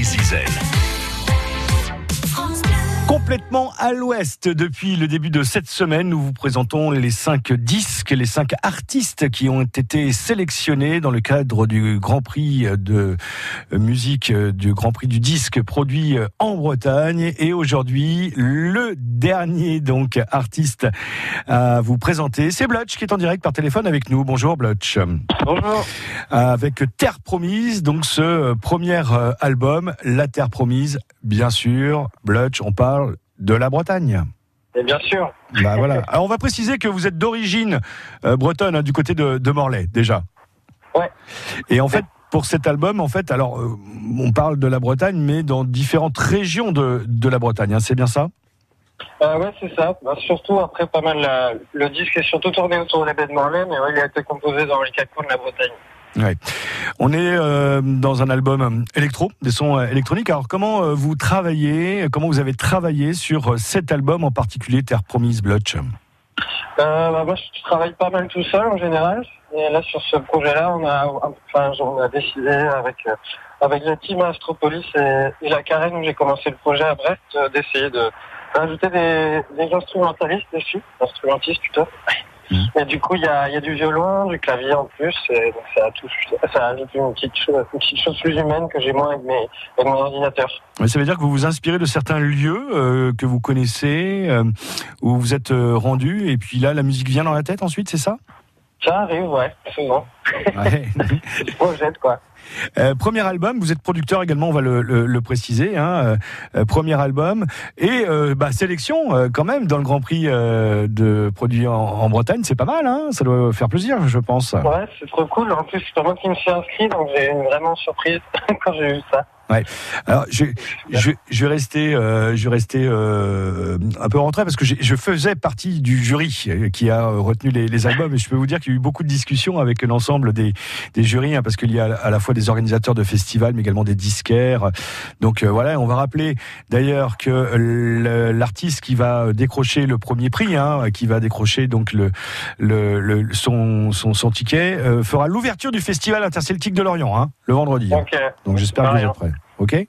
Zizel. Complètement à l'ouest depuis le début de cette semaine, nous vous présentons les cinq disques, les cinq artistes qui ont été sélectionnés dans le cadre du Grand Prix de musique du Grand Prix du disque produit en Bretagne. Et aujourd'hui, le dernier donc artiste à vous présenter, c'est Blutch qui est en direct par téléphone avec nous. Bonjour Blutch. Bonjour. Avec Terre Promise, donc ce premier album, La Terre Promise, bien sûr. Blutch, on parle de la Bretagne. Et bien sûr. Bah voilà. Alors on va préciser que vous êtes d'origine euh, bretonne, hein, du côté de, de, Morlaix déjà. Ouais. Et en fait, pour cet album, en fait, alors euh, on parle de la Bretagne, mais dans différentes régions de, de la Bretagne. Hein, c'est bien ça? Euh, Ouais, c'est ça. Bah, surtout après pas mal. La... Le disque est surtout tourné autour des baies de Morlaix, mais ouais, il a été composé dans les quatre coins de la Bretagne. On est euh, dans un album électro, des sons euh, électroniques. Alors comment euh, vous travaillez, comment vous avez travaillé sur cet album en particulier, Terre Promise Blotch? Euh, bah, Moi, je travaille pas mal tout seul en général. Et là, sur ce projet-là, on a, enfin, on a décidé avec la team Astropolis et, et la Carène où j'ai commencé le projet à Brest d'essayer de rajouter des, des instrumentalistes dessus, instrumentistes plutôt. Et du coup, il y a, y a, du violon, du clavier en plus, et donc ça, touche, ça ajoute une petite, chose, une petite chose plus humaine que j'ai moins avec, mes, avec mon ordinateur. Mais ça veut dire que vous vous inspirez de certains lieux euh, que vous connaissez, euh, où vous êtes euh, rendu, et puis là, la musique vient dans la tête ensuite, c'est ça? Ça arrive, ouais, souvent. Ouais. je projette, quoi. Euh, premier album, vous êtes producteur également, on va le, le, le préciser. Hein, euh, premier album et euh, bah, sélection quand même dans le Grand Prix de produits en, en Bretagne, c'est pas mal. Hein, ça doit faire plaisir, je pense. Ouais, c'est trop cool. En plus, c'est pas moi qui me suis inscrit, donc j'ai une vraiment surprise quand j'ai vu ça. Ouais. Alors je, je, je vais rester, euh, je euh, un peu rentré parce que je faisais partie du jury qui a retenu les, les albums et je peux vous dire qu'il y a eu beaucoup de discussions avec l'ensemble des, des jurys hein, parce qu'il y a à la fois des organisateurs de festivals mais également des disquaires. Donc euh, voilà, on va rappeler d'ailleurs que l'artiste qui va décrocher le premier prix, hein, qui va décrocher donc le, le, le son, son, son ticket, euh, fera l'ouverture du festival interceltique de Lorient hein, le vendredi. Okay. Donc j'espère que vous êtes prêts. Ok.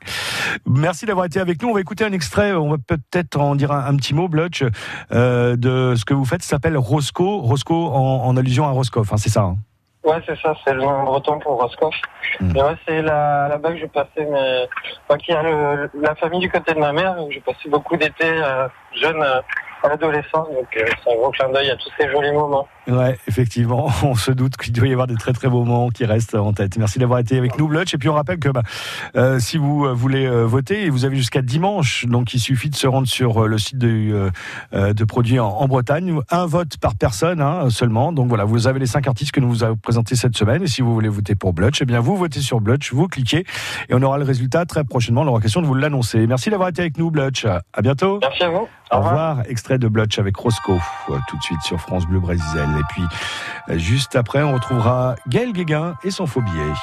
Merci d'avoir été avec nous. On va écouter un extrait. On va peut-être en dire un, un petit mot, Blutch, euh, de ce que vous faites. Ça s'appelle Roscoe. Roscoe en, en, allusion à Roscoff. Hein, c'est ça. Hein? Ouais, c'est ça, c'est le nom breton pour Roscoff. Mmh. Et ouais, c'est là, là-bas que j'ai passé mes, enfin, qui a le, la famille du côté de ma mère, où j'ai passé beaucoup d'été euh, jeune, euh, adolescent, donc euh, c'est un gros clin d'œil à tous ces jolis moments. Ouais, effectivement, on se doute qu'il doit y avoir des très très beaux moments qui restent en tête. Merci d'avoir été avec nous, Blutch. Et puis on rappelle que bah, euh, si vous voulez euh, voter, vous avez jusqu'à dimanche, donc il suffit de se rendre sur le site de, euh, de produits en, en, Bretagne. Un vote par personne hein, seulement. Donc voilà, vous avez les cinq artistes que nous vous avons présentés cette semaine. Et si vous voulez voter pour Blutch, eh bien vous votez sur Blutch, vous cliquez et on aura le résultat très prochainement. On aura question de vous l'annoncer. Merci d'avoir été avec nous, Blutch. À bientôt. Merci à vous. Au revoir. Extrait de Blutch avec Roscoe, tout de suite sur France Bleu Brésil. Et puis, juste après, on retrouvera Gaël Guéguin et son faux billet.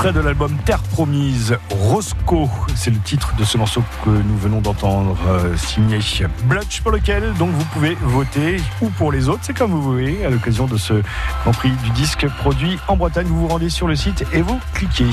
Extrait de l'album Terre Promise, Roscoe, c'est le titre de ce morceau que nous venons d'entendre, euh, signé Blutch, pour lequel donc vous pouvez voter, ou pour les autres, c'est comme vous voulez, à l'occasion de ce Grand Prix du disque produit en Bretagne. Vous vous rendez sur le site et vous cliquez.